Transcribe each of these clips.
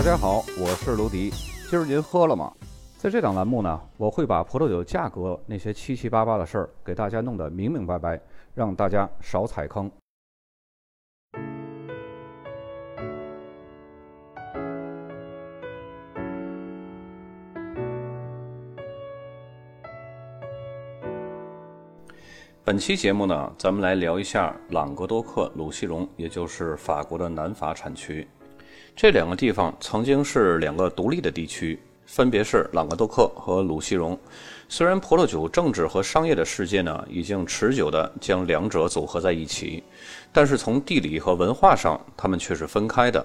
大家好，我是卢迪。今儿您喝了吗？在这档栏目呢，我会把葡萄酒价格那些七七八八的事儿给大家弄得明明白白，让大家少踩坑。本期节目呢，咱们来聊一下朗格多克鲁西荣，也就是法国的南法产区。这两个地方曾经是两个独立的地区，分别是朗格多克和鲁西荣。虽然葡萄酒政治和商业的世界呢，已经持久地将两者组合在一起，但是从地理和文化上，它们却是分开的。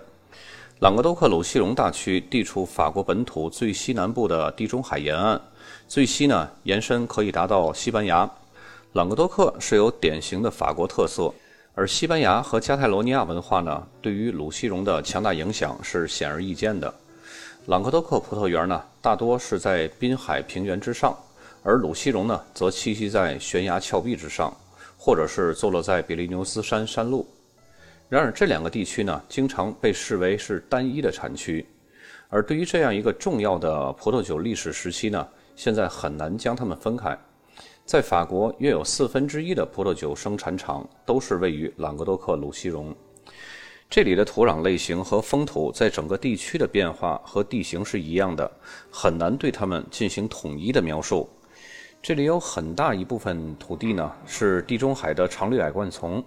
朗格多克鲁西荣大区地处法国本土最西南部的地中海沿岸，最西呢延伸可以达到西班牙。朗格多克是有典型的法国特色。而西班牙和加泰罗尼亚文化呢，对于鲁西荣的强大影响是显而易见的。朗格多克葡萄园呢，大多是在滨海平原之上，而鲁西荣呢，则栖息在悬崖峭壁之上，或者是坐落在比利牛斯山山路。然而，这两个地区呢，经常被视为是单一的产区。而对于这样一个重要的葡萄酒历史时期呢，现在很难将它们分开。在法国，约有四分之一的葡萄酒生产厂都是位于朗格多克鲁西荣。这里的土壤类型和风土在整个地区的变化和地形是一样的，很难对它们进行统一的描述。这里有很大一部分土地呢是地中海的常绿矮灌丛，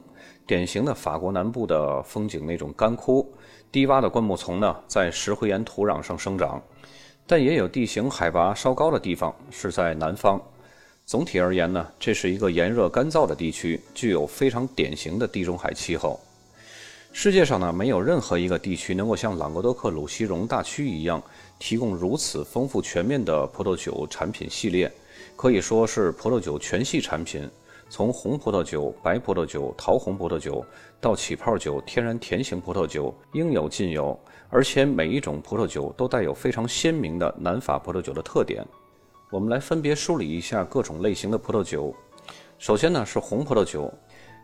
典型的法国南部的风景那种干枯低洼的灌木丛呢在石灰岩土壤上生长，但也有地形海拔稍高的地方是在南方。总体而言呢，这是一个炎热干燥的地区，具有非常典型的地中海气候。世界上呢，没有任何一个地区能够像朗格多克鲁西荣大区一样，提供如此丰富全面的葡萄酒产品系列，可以说是葡萄酒全系产品，从红葡萄酒、白葡萄酒、桃红葡萄酒到起泡酒、天然甜型葡萄酒，应有尽有。而且每一种葡萄酒都带有非常鲜明的南法葡萄酒的特点。我们来分别梳理一下各种类型的葡萄酒。首先呢是红葡萄酒，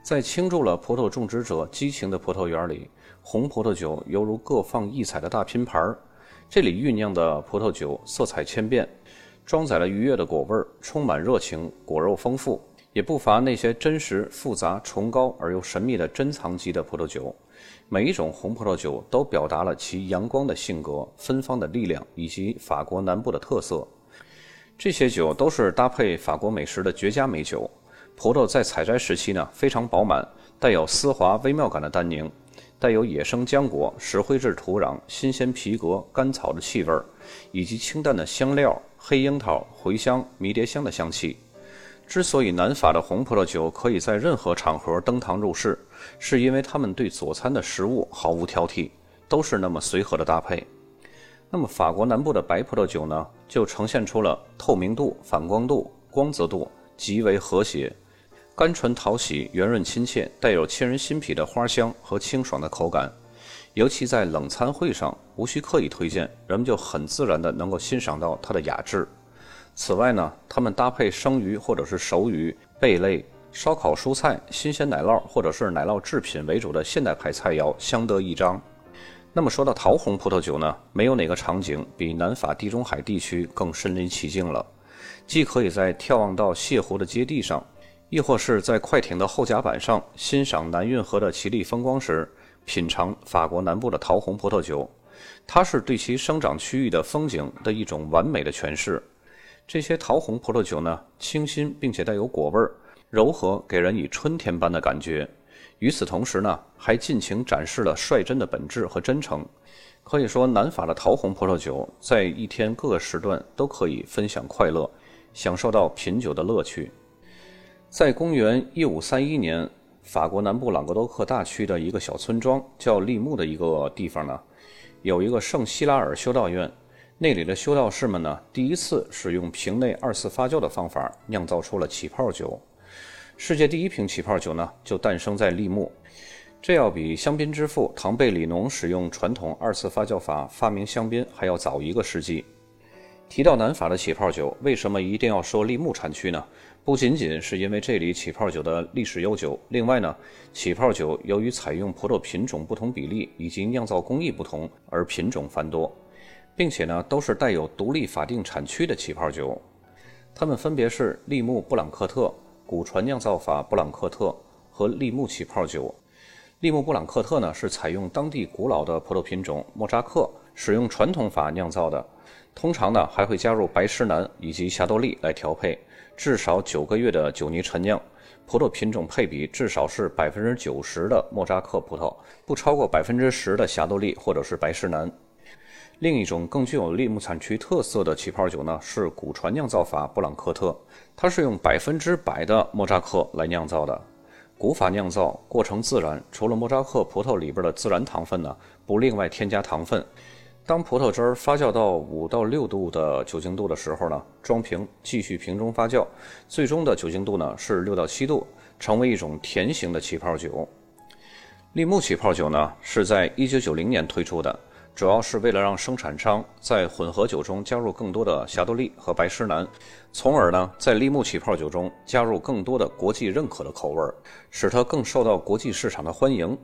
在倾注了葡萄种植者激情的葡萄园里，红葡萄酒犹如各放异彩的大拼盘儿。这里酝酿的葡萄酒色彩千变，装载了愉悦的果味儿，充满热情，果肉丰富，也不乏那些真实、复杂、崇高而又神秘的珍藏级的葡萄酒。每一种红葡萄酒都表达了其阳光的性格、芬芳的力量以及法国南部的特色。这些酒都是搭配法国美食的绝佳美酒。葡萄在采摘时期呢，非常饱满，带有丝滑微妙感的单宁，带有野生浆果、石灰质土壤、新鲜皮革、甘草的气味，以及清淡的香料、黑樱桃、茴香、迷迭香的香气。之所以南法的红葡萄酒可以在任何场合登堂入室，是因为他们对佐餐的食物毫无挑剔，都是那么随和的搭配。那么法国南部的白葡萄酒呢，就呈现出了透明度、反光度、光泽度极为和谐，甘醇讨喜、圆润亲切，带有沁人心脾的花香和清爽的口感。尤其在冷餐会上，无需刻意推荐，人们就很自然的能够欣赏到它的雅致。此外呢，它们搭配生鱼或者是熟鱼、贝类、烧烤蔬菜、新鲜奶酪或者是奶酪制品为主的现代派菜肴，相得益彰。那么说到桃红葡萄酒呢，没有哪个场景比南法地中海地区更身临其境了。既可以在眺望到泻湖的阶地上，亦或是在快艇的后甲板上欣赏南运河的奇丽风光时，品尝法国南部的桃红葡萄酒，它是对其生长区域的风景的一种完美的诠释。这些桃红葡萄酒呢，清新并且带有果味儿，柔和，给人以春天般的感觉。与此同时呢，还尽情展示了率真的本质和真诚。可以说，南法的桃红葡萄酒在一天各个时段都可以分享快乐，享受到品酒的乐趣。在公元一五三一年，法国南部朗格多克大区的一个小村庄叫利木的一个地方呢，有一个圣希拉尔修道院。那里的修道士们呢，第一次使用瓶内二次发酵的方法酿造出了起泡酒。世界第一瓶起泡酒呢，就诞生在利木，这要比香槟之父唐贝里农使用传统二次发酵法发明香槟还要早一个世纪。提到南法的起泡酒，为什么一定要说利木产区呢？不仅仅是因为这里起泡酒的历史悠久，另外呢，起泡酒由于采用葡萄品种不同比例以及酿造工艺不同而品种繁多，并且呢都是带有独立法定产区的起泡酒，它们分别是利木布朗克特、古传酿造法布朗克特和利木起泡酒。利木布朗克特呢是采用当地古老的葡萄品种莫扎克，使用传统法酿造的，通常呢还会加入白石楠以及霞多丽来调配。至少九个月的酒泥陈酿，葡萄品种配比至少是百分之九十的莫扎克葡萄，不超过百分之十的霞多丽或者是白石楠。另一种更具有利木产区特色的起泡酒呢，是古传酿造法布朗克特，它是用百分之百的莫扎克来酿造的。古法酿造过程自然，除了莫扎克葡萄里边的自然糖分呢，不另外添加糖分。当葡萄汁儿发酵到五到六度的酒精度的时候呢，装瓶继续瓶中发酵，最终的酒精度呢是六到七度，成为一种甜型的起泡酒。利木起泡酒呢是在一九九零年推出的。主要是为了让生产商在混合酒中加入更多的霞多丽和白诗楠，从而呢在利木起泡酒中加入更多的国际认可的口味，使它更受到国际市场的欢迎。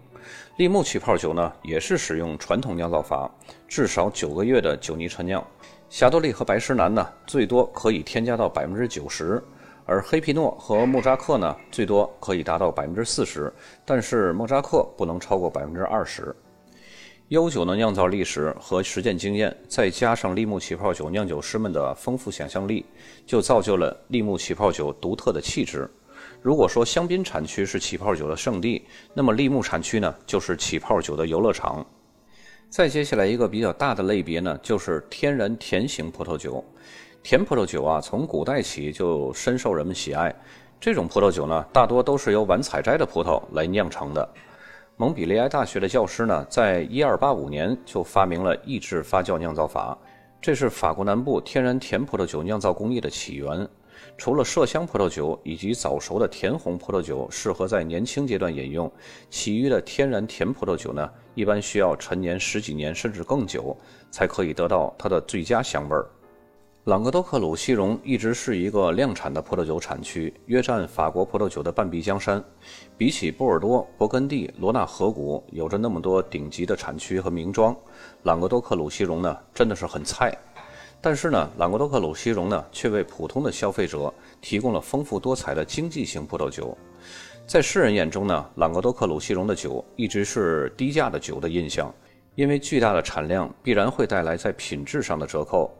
利木起泡酒呢也是使用传统酿造法，至少九个月的酒泥陈酿。霞多丽和白石楠呢最多可以添加到百分之九十，而黑皮诺和莫扎克呢最多可以达到百分之四十，但是莫扎克不能超过百分之二十。悠久的酿造历史和实践经验，再加上利木起泡酒酿酒师们的丰富想象力，就造就了利木起泡酒独特的气质。如果说香槟产区是起泡酒的圣地，那么利木产区呢，就是起泡酒的游乐场。再接下来一个比较大的类别呢，就是天然甜型葡萄酒。甜葡萄酒啊，从古代起就深受人们喜爱。这种葡萄酒呢，大多都是由晚采摘的葡萄来酿成的。蒙彼利埃大学的教师呢，在一二八五年就发明了抑制发酵酿造法，这是法国南部天然甜葡萄酒酿造工艺的起源。除了麝香葡萄酒以及早熟的甜红葡萄酒适合在年轻阶段饮用，其余的天然甜葡萄酒呢，一般需要陈年十几年甚至更久，才可以得到它的最佳香味儿。朗格多克鲁西荣一直是一个量产的葡萄酒产区，约占法国葡萄酒的半壁江山。比起波尔多、勃艮第、罗纳河谷，有着那么多顶级的产区和名庄，朗格多克鲁西荣呢，真的是很菜。但是呢，朗格多克鲁西荣呢，却为普通的消费者提供了丰富多彩的经济型葡萄酒。在世人眼中呢，朗格多克鲁西荣的酒一直是低价的酒的印象，因为巨大的产量必然会带来在品质上的折扣。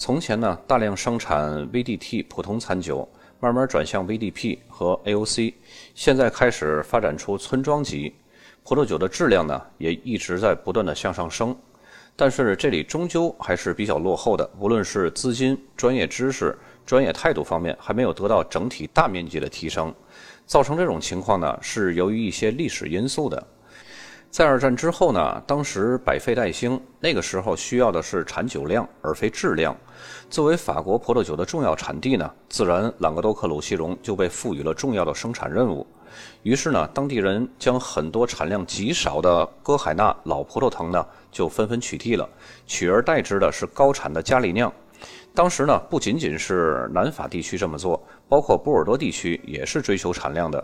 从前呢，大量生产 VDT 普通餐酒，慢慢转向 VDP 和 AOC，现在开始发展出村庄级葡萄酒的质量呢，也一直在不断的向上升。但是这里终究还是比较落后的，无论是资金、专业知识、专业态度方面，还没有得到整体大面积的提升。造成这种情况呢，是由于一些历史因素的。在二战之后呢，当时百废待兴，那个时候需要的是产酒量而非质量。作为法国葡萄酒的重要产地呢，自然朗格多克鲁西荣就被赋予了重要的生产任务。于是呢，当地人将很多产量极少的歌海纳老葡萄藤呢，就纷纷取缔了，取而代之的是高产的加利酿。当时呢，不仅仅是南法地区这么做，包括波尔多地区也是追求产量的。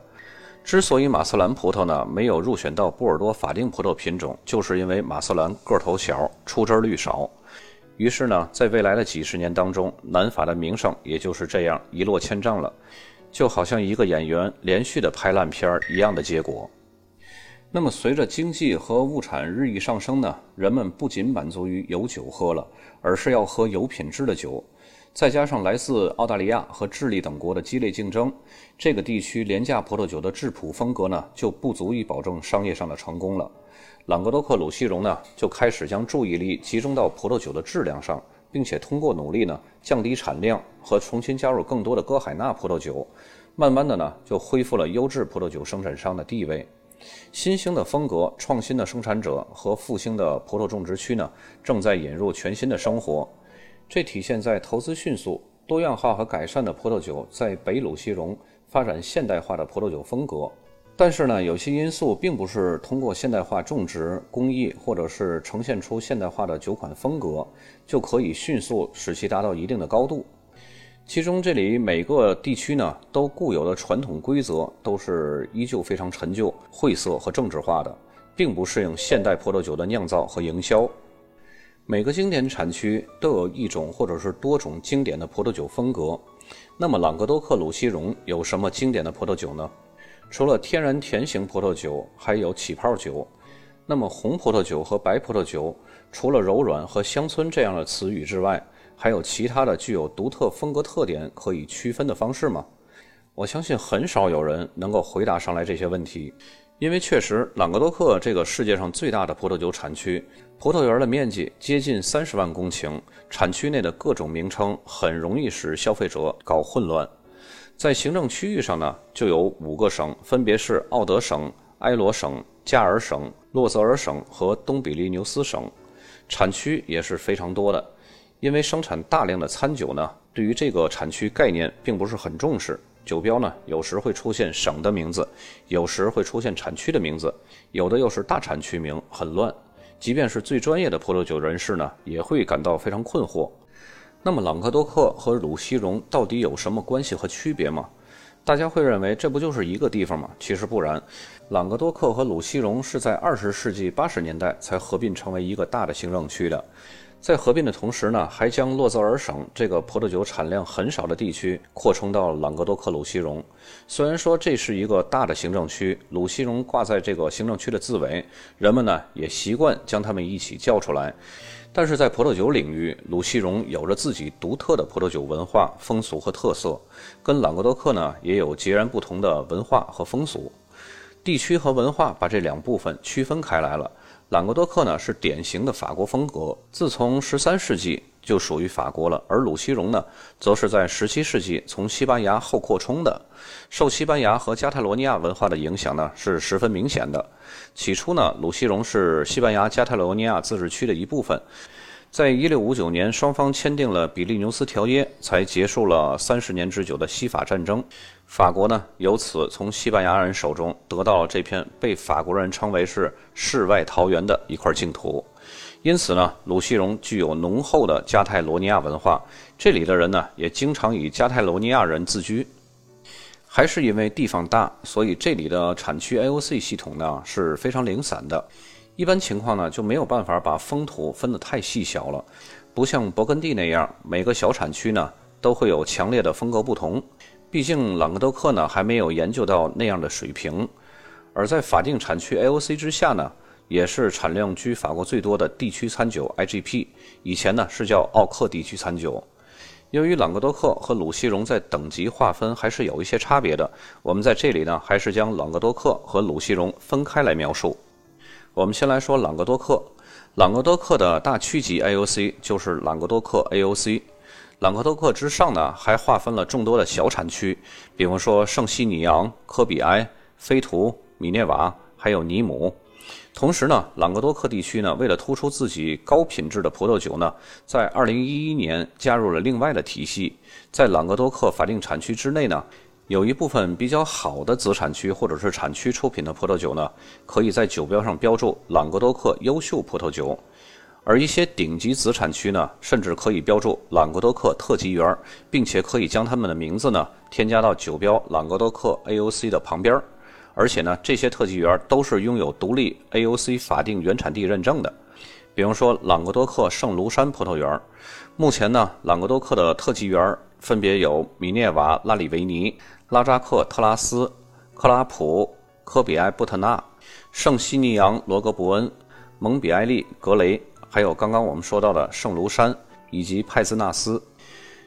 之所以马瑟兰葡萄呢没有入选到波尔多法定葡萄品种，就是因为马瑟兰个头小，出汁率少。于是呢，在未来的几十年当中，南法的名声也就是这样一落千丈了，就好像一个演员连续的拍烂片一样的结果。那么，随着经济和物产日益上升呢，人们不仅满足于有酒喝了，而是要喝有品质的酒。再加上来自澳大利亚和智利等国的激烈竞争，这个地区廉价葡萄酒的质朴风格呢，就不足以保证商业上的成功了。朗格多克鲁西荣呢，就开始将注意力集中到葡萄酒的质量上，并且通过努力呢，降低产量和重新加入更多的歌海纳葡萄酒，慢慢的呢，就恢复了优质葡萄酒生产商的地位。新兴的风格、创新的生产者和复兴的葡萄种植区呢，正在引入全新的生活。这体现在投资迅速、多样化和改善的葡萄酒在北鲁西荣发展现代化的葡萄酒风格。但是呢，有些因素并不是通过现代化种植工艺或者是呈现出现代化的酒款风格就可以迅速使其达到一定的高度。其中这里每个地区呢都固有的传统规则都是依旧非常陈旧、晦涩和政治化的，并不适应现代葡萄酒的酿造和营销。每个经典产区都有一种或者是多种经典的葡萄酒风格。那么朗格多克鲁西荣有什么经典的葡萄酒呢？除了天然甜型葡萄酒，还有起泡酒。那么红葡萄酒和白葡萄酒，除了柔软和乡村这样的词语之外，还有其他的具有独特风格特点可以区分的方式吗？我相信很少有人能够回答上来这些问题，因为确实，朗格多克这个世界上最大的葡萄酒产区，葡萄园的面积接近三十万公顷，产区内的各种名称很容易使消费者搞混乱。在行政区域上呢，就有五个省，分别是奥德省、埃罗省、加尔省、洛泽尔省和东比利牛斯省，产区也是非常多的。因为生产大量的餐酒呢，对于这个产区概念并不是很重视。酒标呢，有时会出现省的名字，有时会出现产区的名字，有的又是大产区名，很乱。即便是最专业的葡萄酒人士呢，也会感到非常困惑。那么朗格多克和鲁西荣到底有什么关系和区别吗？大家会认为这不就是一个地方吗？其实不然，朗格多克和鲁西荣是在二十世纪八十年代才合并成为一个大的行政区的。在合并的同时呢，还将洛泽尔省这个葡萄酒产量很少的地区扩充到朗格多克鲁西荣。虽然说这是一个大的行政区，鲁西荣挂在这个行政区的字尾，人们呢也习惯将它们一起叫出来。但是在葡萄酒领域，鲁西荣有着自己独特的葡萄酒文化、风俗和特色，跟朗格多克呢也有截然不同的文化和风俗。地区和文化把这两部分区分开来了。朗格多克呢是典型的法国风格，自从十三世纪就属于法国了。而鲁西荣呢，则是在十七世纪从西班牙后扩充的，受西班牙和加泰罗尼亚文化的影响呢是十分明显的。起初呢，鲁西荣是西班牙加泰罗尼亚自治区的一部分。在一六五九年，双方签订了比利牛斯条约，才结束了三十年之久的西法战争。法国呢，由此从西班牙人手中得到了这片被法国人称为是世外桃源的一块净土。因此呢，鲁西荣具有浓厚的加泰罗尼亚文化，这里的人呢，也经常以加泰罗尼亚人自居。还是因为地方大，所以这里的产区 AOC 系统呢是非常零散的。一般情况呢，就没有办法把风土分得太细小了，不像勃艮第那样，每个小产区呢都会有强烈的风格不同。毕竟朗格多克呢还没有研究到那样的水平，而在法定产区 AOC 之下呢，也是产量居法国最多的地区餐酒 IGP，以前呢是叫奥克地区餐酒。由于朗格多克和鲁西荣在等级划分还是有一些差别的，我们在这里呢还是将朗格多克和鲁西荣分开来描述。我们先来说朗格多克，朗格多克的大区级 AOC 就是朗格多克 AOC。朗格多克之上呢，还划分了众多的小产区，比方说圣西尼昂、科比埃、菲图、米涅瓦，还有尼姆。同时呢，朗格多克地区呢，为了突出自己高品质的葡萄酒呢，在2011年加入了另外的体系，在朗格多克法定产区之内呢。有一部分比较好的子产区或者是产区出品的葡萄酒呢，可以在酒标上标注“朗格多克优秀葡萄酒”，而一些顶级子产区呢，甚至可以标注“朗格多克特级园”，并且可以将他们的名字呢添加到酒标“朗格多克 AOC” 的旁边。而且呢，这些特级园都是拥有独立 AOC 法定原产地认证的。比方说，朗格多克圣卢山葡萄园，目前呢，朗格多克的特级园分别有米涅瓦拉里维尼。拉扎克特拉斯、克拉普、科比埃布特纳、圣西尼昂罗格伯恩、蒙比埃利格雷，还有刚刚我们说到的圣卢山以及派兹纳斯，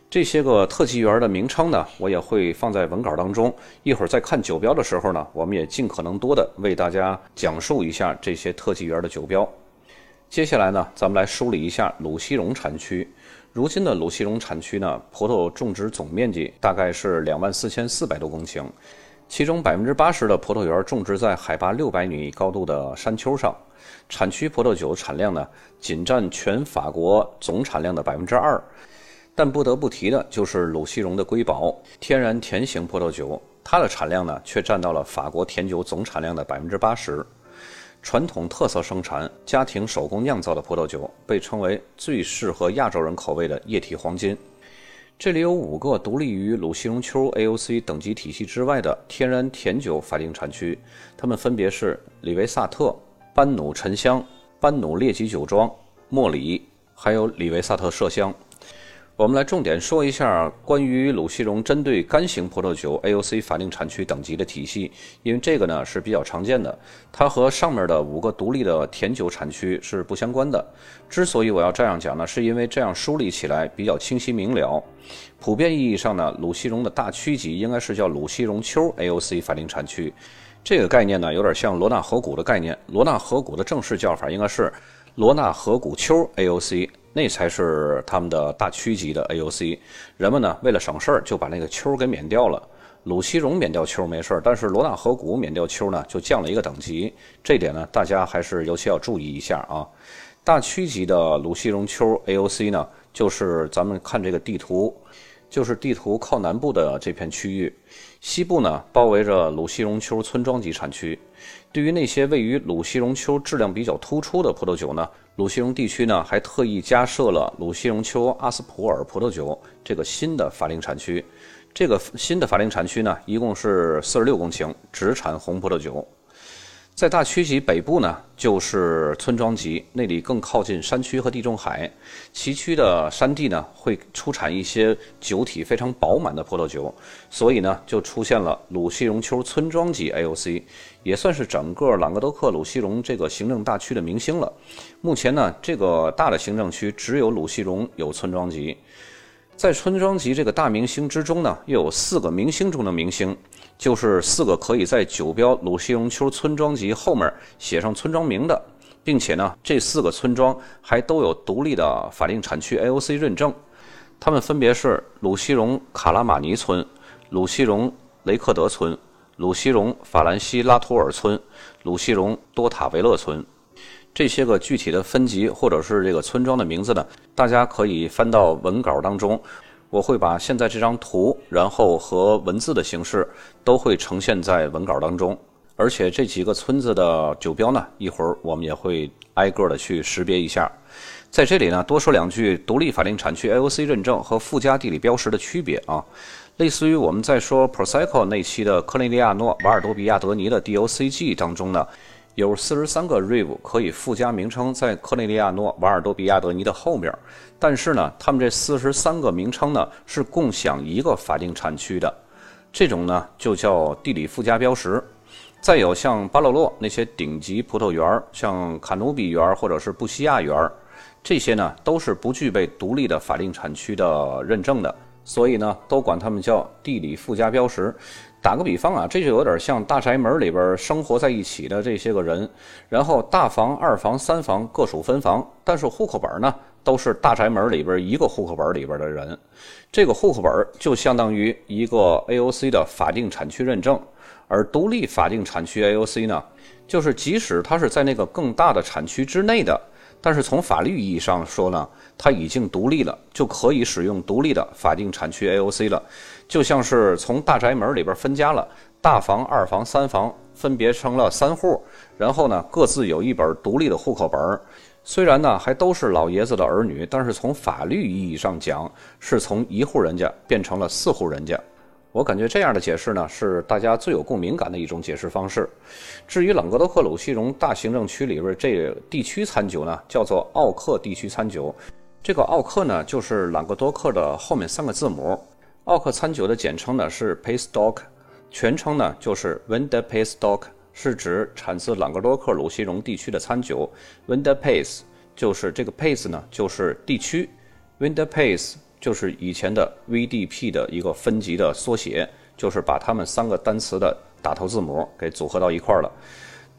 这些个特级园的名称呢，我也会放在文稿当中。一会儿在看酒标的时候呢，我们也尽可能多的为大家讲述一下这些特级园的酒标。接下来呢，咱们来梳理一下鲁西荣产区。如今的鲁西荣产区呢，葡萄种植总面积大概是两万四千四百多公顷，其中百分之八十的葡萄园种植在海拔六百米高度的山丘上。产区葡萄酒产量呢，仅占全法国总产量的百分之二。但不得不提的就是鲁西荣的瑰宝天然甜型葡萄酒，它的产量呢，却占到了法国甜酒总产量的百分之八十。传统特色生产、家庭手工酿造的葡萄酒被称为最适合亚洲人口味的液体黄金。这里有五个独立于鲁西绒丘 AOC 等级体系之外的天然甜酒法定产区，它们分别是里维萨特、班努沉香、班努列吉酒庄、莫里，还有里维萨特麝香。我们来重点说一下关于鲁西荣针对干型葡萄酒 AOC 法定产区等级的体系，因为这个呢是比较常见的，它和上面的五个独立的甜酒产区是不相关的。之所以我要这样讲呢，是因为这样梳理起来比较清晰明了。普遍意义上呢，鲁西荣的大区级应该是叫鲁西荣丘 AOC 法定产区，这个概念呢有点像罗纳河谷的概念。罗纳河谷的正式叫法应该是罗纳河谷丘 AOC。那才是他们的大区级的 AOC，人们呢为了省事儿就把那个丘给免掉了。鲁西荣免掉丘没事儿，但是罗纳河谷免掉丘呢就降了一个等级，这点呢大家还是尤其要注意一下啊。大区级的鲁西荣丘 AOC 呢，就是咱们看这个地图，就是地图靠南部的这片区域，西部呢包围着鲁西荣丘村庄级产区。对于那些位于鲁西荣丘质量比较突出的葡萄酒呢？鲁西荣地区呢，还特意加设了鲁西荣丘阿斯普尔葡萄酒这个新的法定产区。这个新的法定产区呢，一共是四十六公顷，只产红葡萄酒。在大区级北部呢，就是村庄级，那里更靠近山区和地中海。崎岖的山地呢，会出产一些酒体非常饱满的葡萄酒，所以呢，就出现了鲁西荣丘村庄级 AOC，也算是整个朗格多克鲁西荣这个行政大区的明星了。目前呢，这个大的行政区只有鲁西荣有村庄级。在村庄级这个大明星之中呢，又有四个明星中的明星，就是四个可以在酒标鲁西荣丘村庄级后面写上村庄名的，并且呢，这四个村庄还都有独立的法定产区 AOC 认证。它们分别是鲁西荣卡拉马尼村、鲁西荣雷克德村、鲁西荣法兰西拉图尔村、鲁西荣多塔维勒村。这些个具体的分级或者是这个村庄的名字呢，大家可以翻到文稿当中，我会把现在这张图，然后和文字的形式都会呈现在文稿当中。而且这几个村子的酒标呢，一会儿我们也会挨个的去识别一下。在这里呢，多说两句独立法定产区 AOC 认证和附加地理标识的区别啊，类似于我们在说 Prosecco 那期的克内利亚诺瓦尔多比亚德尼的 DOCG 当中呢。有四十三个 Rive 可以附加名称在科内利亚诺瓦尔多比亚德尼的后面，但是呢，他们这四十三个名称呢是共享一个法定产区的，这种呢就叫地理附加标识。再有像巴洛洛那些顶级葡萄园，像卡努比园或者是布西亚园，这些呢都是不具备独立的法定产区的认证的，所以呢都管他们叫地理附加标识。打个比方啊，这就有点像大宅门里边生活在一起的这些个人，然后大房、二房、三房各属分房，但是户口本呢都是大宅门里边一个户口本里边的人，这个户口本就相当于一个 AOC 的法定产区认证，而独立法定产区 AOC 呢，就是即使它是在那个更大的产区之内的。但是从法律意义上说呢，它已经独立了，就可以使用独立的法定产区 AOC 了，就像是从大宅门里边分家了，大房、二房、三房分别成了三户，然后呢各自有一本独立的户口本儿，虽然呢还都是老爷子的儿女，但是从法律意义上讲，是从一户人家变成了四户人家。我感觉这样的解释呢，是大家最有共鸣感的一种解释方式。至于朗格多克鲁西荣大行政区里边这地区餐酒呢，叫做奥克地区餐酒。这个奥克呢，就是朗格多克的后面三个字母。奥克餐酒的简称呢是 p a s t o c k 全称呢就是 w i n d e p a s t o c k 是指产自朗格多克鲁西荣地区的餐酒。w i n d e p a s 就是这个 p a s 呢，就是地区。w i n d e p a s 就是以前的 VDP 的一个分级的缩写，就是把它们三个单词的打头字母给组合到一块儿了。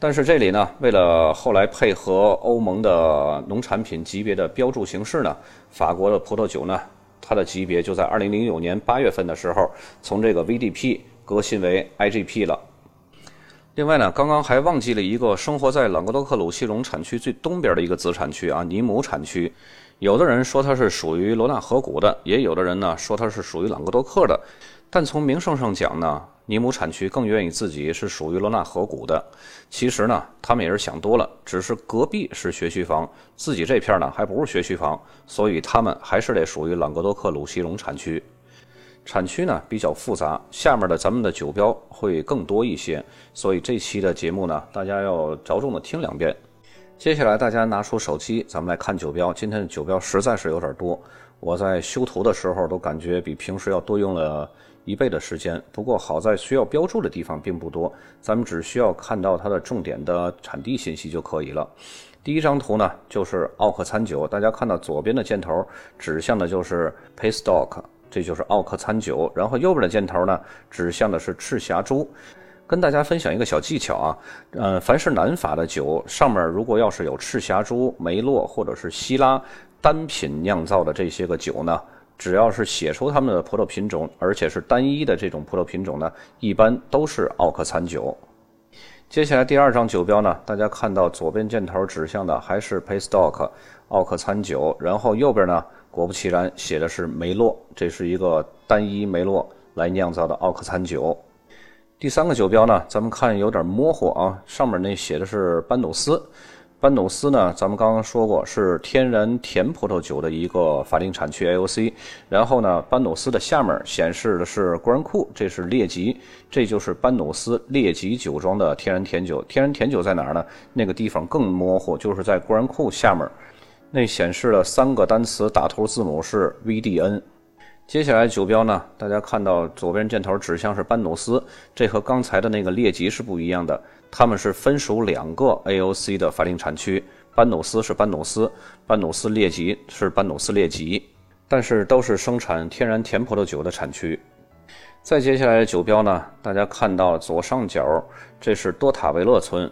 但是这里呢，为了后来配合欧盟的农产品级别的标注形式呢，法国的葡萄酒呢，它的级别就在2009年8月份的时候，从这个 VDP 革新为 IGP 了。另外呢，刚刚还忘记了一个生活在朗格多克鲁西荣产区最东边的一个子产区啊，尼姆产区。有的人说它是属于罗纳河谷的，也有的人呢说它是属于朗格多克的。但从名声上讲呢，尼姆产区更愿意自己是属于罗纳河谷的。其实呢，他们也是想多了，只是隔壁是学区房，自己这片呢还不是学区房，所以他们还是得属于朗格多克鲁西荣产区。产区呢比较复杂，下面的咱们的酒标会更多一些，所以这期的节目呢，大家要着重的听两遍。接下来大家拿出手机，咱们来看酒标。今天的酒标实在是有点多，我在修图的时候都感觉比平时要多用了。一倍的时间，不过好在需要标注的地方并不多，咱们只需要看到它的重点的产地信息就可以了。第一张图呢，就是奥克餐酒，大家看到左边的箭头指向的就是 Paystock，这就是奥克餐酒。然后右边的箭头呢，指向的是赤霞珠。跟大家分享一个小技巧啊，呃，凡是南法的酒上面如果要是有赤霞珠、梅洛或者是希拉单品酿造的这些个酒呢。只要是写出它们的葡萄品种，而且是单一的这种葡萄品种呢，一般都是奥克餐酒。接下来第二张酒标呢，大家看到左边箭头指向的还是 Paystock 奥克餐酒，然后右边呢，果不其然写的是梅洛，这是一个单一梅洛来酿造的奥克餐酒。第三个酒标呢，咱们看有点模糊啊，上面那写的是班努斯。班努斯呢，咱们刚刚说过是天然甜葡萄酒的一个法定产区 AOC。然后呢，班努斯的下面显示的是国然库，这是列级，这就是班努斯列级酒庄的天然甜酒。天然甜酒在哪儿呢？那个地方更模糊，就是在国然库下面，那显示了三个单词打头字母是 VDN。接下来酒标呢，大家看到左边箭头指向是班努斯，这和刚才的那个列级是不一样的。他们是分属两个 AOC 的法定产区，班努斯是班努斯，班努斯列级是班努斯列级，但是都是生产天然甜葡萄酒的产区。再接下来的酒标呢，大家看到左上角这是多塔维勒村，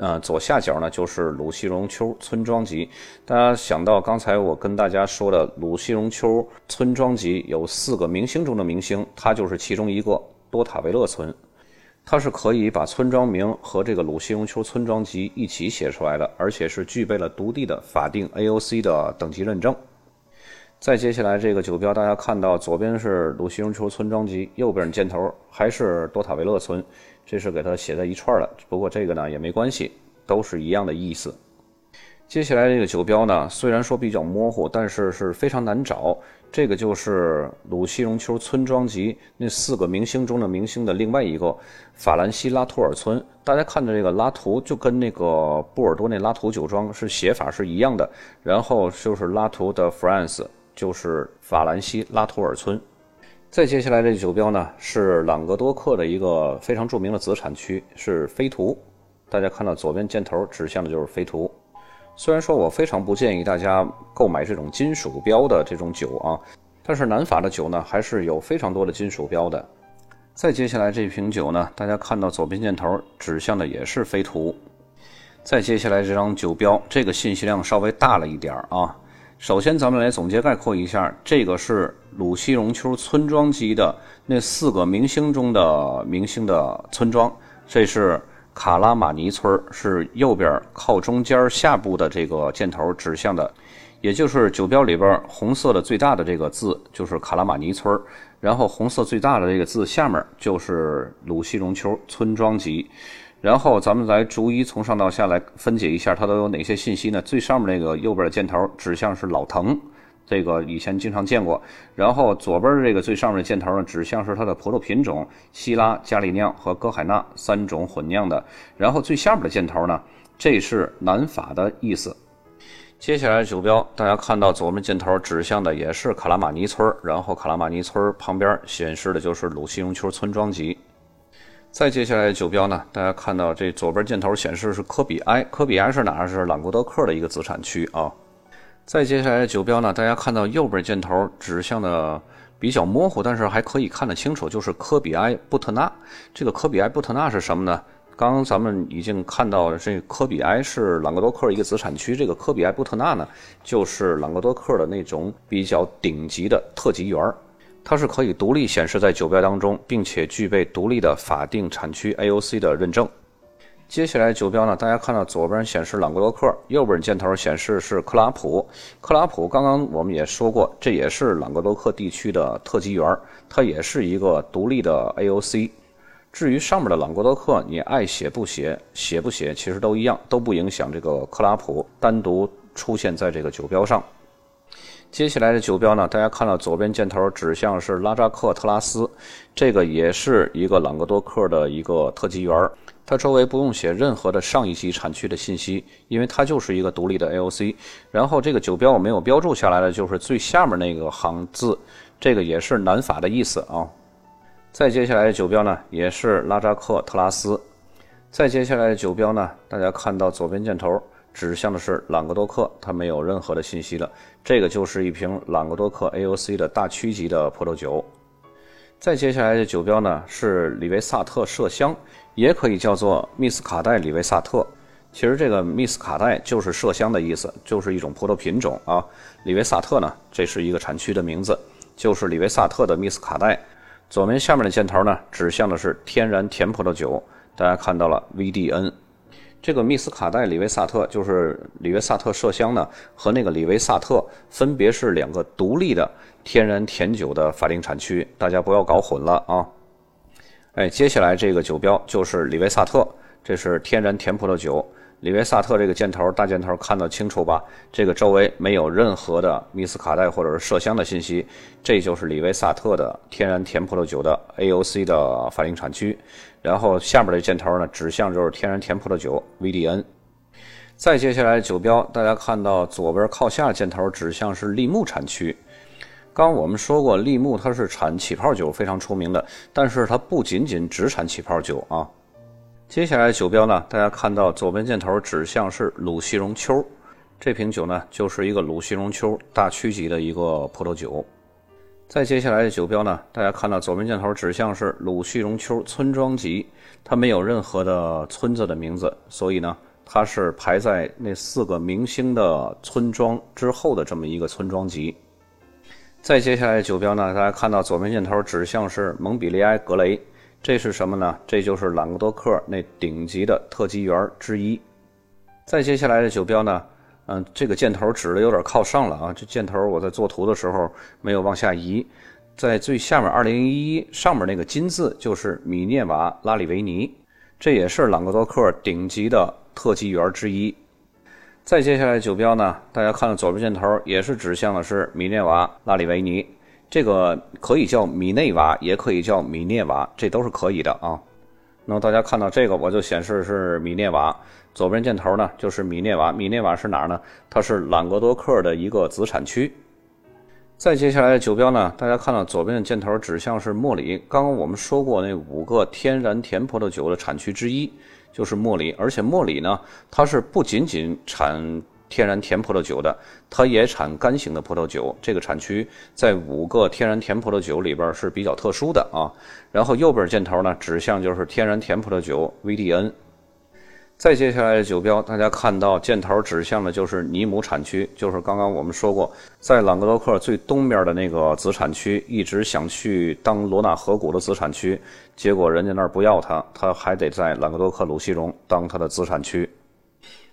呃，左下角呢就是鲁西荣丘村庄集。大家想到刚才我跟大家说的鲁西荣丘村庄集有四个明星中的明星，它就是其中一个多塔维勒村。它是可以把村庄名和这个鲁西荣丘村庄集一起写出来的，而且是具备了独立的法定 AOC 的等级认证。再接下来这个酒标，大家看到左边是鲁西荣丘村庄集，右边箭头还是多塔维勒村，这是给它写在一串了。不过这个呢也没关系，都是一样的意思。接下来这个酒标呢，虽然说比较模糊，但是是非常难找。这个就是鲁西荣丘村庄级那四个明星中的明星的另外一个法兰西拉图尔村。大家看的这个拉图，就跟那个波尔多那拉图酒庄是写法是一样的。然后就是拉图的 France，就是法兰西拉图尔村。再接下来这酒标呢，是朗格多克的一个非常著名的子产区，是飞图。大家看到左边箭头指向的就是飞图。虽然说我非常不建议大家购买这种金属标的这种酒啊，但是南法的酒呢还是有非常多的金属标的。再接下来这瓶酒呢，大家看到左边箭头指向的也是飞图。再接下来这张酒标，这个信息量稍微大了一点儿啊。首先咱们来总结概括一下，这个是鲁西荣丘村庄级的那四个明星中的明星的村庄，这是。卡拉马尼村是右边靠中间下部的这个箭头指向的，也就是酒标里边红色的最大的这个字就是卡拉马尼村然后红色最大的这个字下面就是鲁西荣丘村庄级，然后咱们来逐一从上到下来分解一下它都有哪些信息呢？最上面那个右边的箭头指向是老藤。这个以前经常见过，然后左边这个最上面的箭头呢，指向是它的葡萄品种，希拉、加利酿和哥海纳三种混酿的。然后最下面的箭头呢，这是南法的意思。接下来酒标，大家看到左边箭头指向的也是卡拉马尼村，然后卡拉马尼村旁边显示的就是鲁西荣丘村庄级。再接下来酒标呢，大家看到这左边箭头显示是科比埃，科比埃是哪儿？是朗格德克的一个子产区啊。再接下来的酒标呢，大家看到右边箭头指向的比较模糊，但是还可以看得清楚，就是科比埃布特纳。这个科比埃布特纳是什么呢？刚刚咱们已经看到，这科比埃是朗格多克一个子产区。这个科比埃布特纳呢，就是朗格多克的那种比较顶级的特级园儿它是可以独立显示在酒标当中，并且具备独立的法定产区 AOC 的认证。接下来酒标呢，大家看到左边显示朗格多克，右边箭头显示是克拉普。克拉普刚刚我们也说过，这也是朗格多克地区的特级园，它也是一个独立的 AOC。至于上面的朗格多克，你爱写不写，写不写其实都一样，都不影响这个克拉普单独出现在这个酒标上。接下来的酒标呢，大家看到左边箭头指向是拉扎克特拉斯，这个也是一个朗格多克的一个特级园。它周围不用写任何的上一级产区的信息，因为它就是一个独立的 AOC。然后这个酒标我没有标注下来的，就是最下面那个行字，这个也是南法的意思啊。再接下来的酒标呢，也是拉扎克特拉斯。再接下来的酒标呢，大家看到左边箭头指向的是朗格多克，它没有任何的信息了。这个就是一瓶朗格多克 AOC 的大区级的葡萄酒。再接下来的酒标呢，是里维萨特麝香。也可以叫做密斯卡代里维萨特，其实这个密斯卡代就是麝香的意思，就是一种葡萄品种啊。里维萨特呢，这是一个产区的名字，就是里维萨特的密斯卡代。左面下面的箭头呢，指向的是天然甜葡萄酒，大家看到了 VDN。这个密斯卡代里维萨特就是里维萨特麝香呢，和那个里维萨特分别是两个独立的天然甜酒的法定产区，大家不要搞混了啊。哎，接下来这个酒标就是里维萨特，这是天然甜葡萄酒。里维萨特这个箭头大箭头看得清楚吧？这个周围没有任何的密斯卡代或者是麝香的信息，这就是里维萨特的天然甜葡萄酒的 AOC 的法定产区。然后下面的箭头呢，指向就是天然甜葡萄酒 VDN。再接下来酒标，大家看到左边靠下箭头指向是利木产区。刚我们说过，利木它是产起泡酒非常出名的，但是它不仅仅只产起泡酒啊。接下来酒标呢，大家看到左边箭头指向是鲁西荣丘，这瓶酒呢就是一个鲁西荣丘大区级的一个葡萄酒。再接下来的酒标呢，大家看到左边箭头指向是鲁西荣丘村庄集，它没有任何的村子的名字，所以呢，它是排在那四个明星的村庄之后的这么一个村庄集。再接下来的酒标呢？大家看到左边箭头指向是蒙彼利埃格雷，这是什么呢？这就是朗格多克那顶级的特级园之一。再接下来的酒标呢？嗯，这个箭头指的有点靠上了啊，这箭头我在做图的时候没有往下移，在最下面二零一一上面那个金字就是米涅瓦拉里维尼，这也是朗格多克顶级的特级园之一。再接下来酒标呢？大家看到左边箭头也是指向的是米涅瓦拉里维尼，这个可以叫米内瓦，也可以叫米涅瓦，这都是可以的啊。那么大家看到这个，我就显示是米涅瓦。左边箭头呢就是米涅瓦，米涅瓦是哪儿呢？它是朗格多克的一个子产区。再接下来的酒标呢？大家看到左边的箭头指向是莫里，刚刚我们说过那五个天然甜葡萄酒的产区之一。就是莫里，而且莫里呢，它是不仅仅产天然甜葡萄酒的，它也产干型的葡萄酒。这个产区在五个天然甜葡萄酒里边是比较特殊的啊。然后右边箭头呢指向就是天然甜葡萄酒 VDN。再接下来的酒标，大家看到箭头指向的就是尼姆产区，就是刚刚我们说过，在朗格多克最东边的那个子产区，一直想去当罗纳河谷的子产区，结果人家那儿不要他，他还得在朗格多克鲁西荣当他的子产区。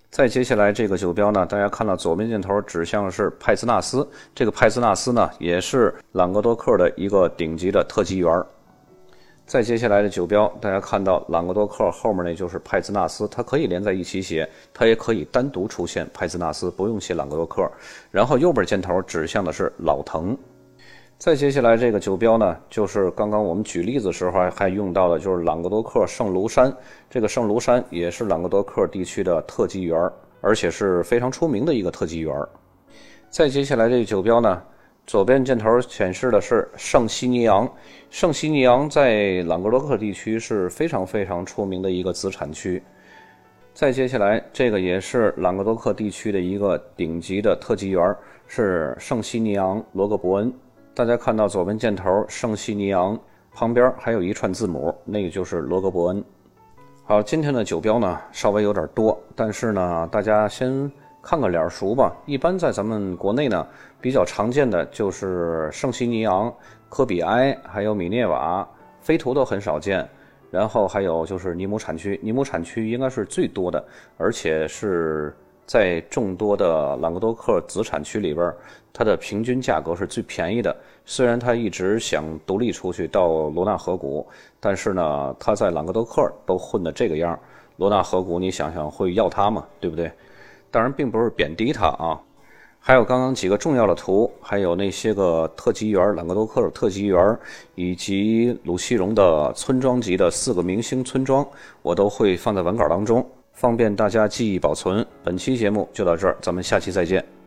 再接下来这个酒标呢，大家看到左边箭头指向的是派兹纳斯，这个派兹纳斯呢，也是朗格多克的一个顶级的特级园。再接下来的酒标，大家看到朗格多克后面那就是派兹纳斯，它可以连在一起写，它也可以单独出现派兹纳斯，不用写朗格多克。然后右边箭头指向的是老藤。再接下来这个酒标呢，就是刚刚我们举例子时候还用到的，就是朗格多克圣卢山。这个圣卢山也是朗格多克地区的特级园，而且是非常出名的一个特级园。再接下来这个酒标呢？左边箭头显示的是圣西尼昂，圣西尼昂在朗格多克地区是非常非常出名的一个子产区。再接下来，这个也是朗格多克地区的一个顶级的特级园，是圣西尼昂罗格伯恩。大家看到左边箭头圣西尼昂旁边还有一串字母，那个就是罗格伯恩。好，今天的酒标呢稍微有点多，但是呢，大家先。看个脸熟吧。一般在咱们国内呢，比较常见的就是圣西尼昂、科比埃，还有米涅瓦、飞图都很少见。然后还有就是尼姆产区，尼姆产区应该是最多的，而且是在众多的朗格多克子产区里边，它的平均价格是最便宜的。虽然它一直想独立出去到罗纳河谷，但是呢，它在朗格多克都混的这个样，罗纳河谷你想想会要它吗？对不对？当然并不是贬低它啊。还有刚刚几个重要的图，还有那些个特级园，朗格多克特级园，以及鲁西荣的村庄级的四个明星村庄，我都会放在文稿当中，方便大家记忆保存。本期节目就到这儿，咱们下期再见。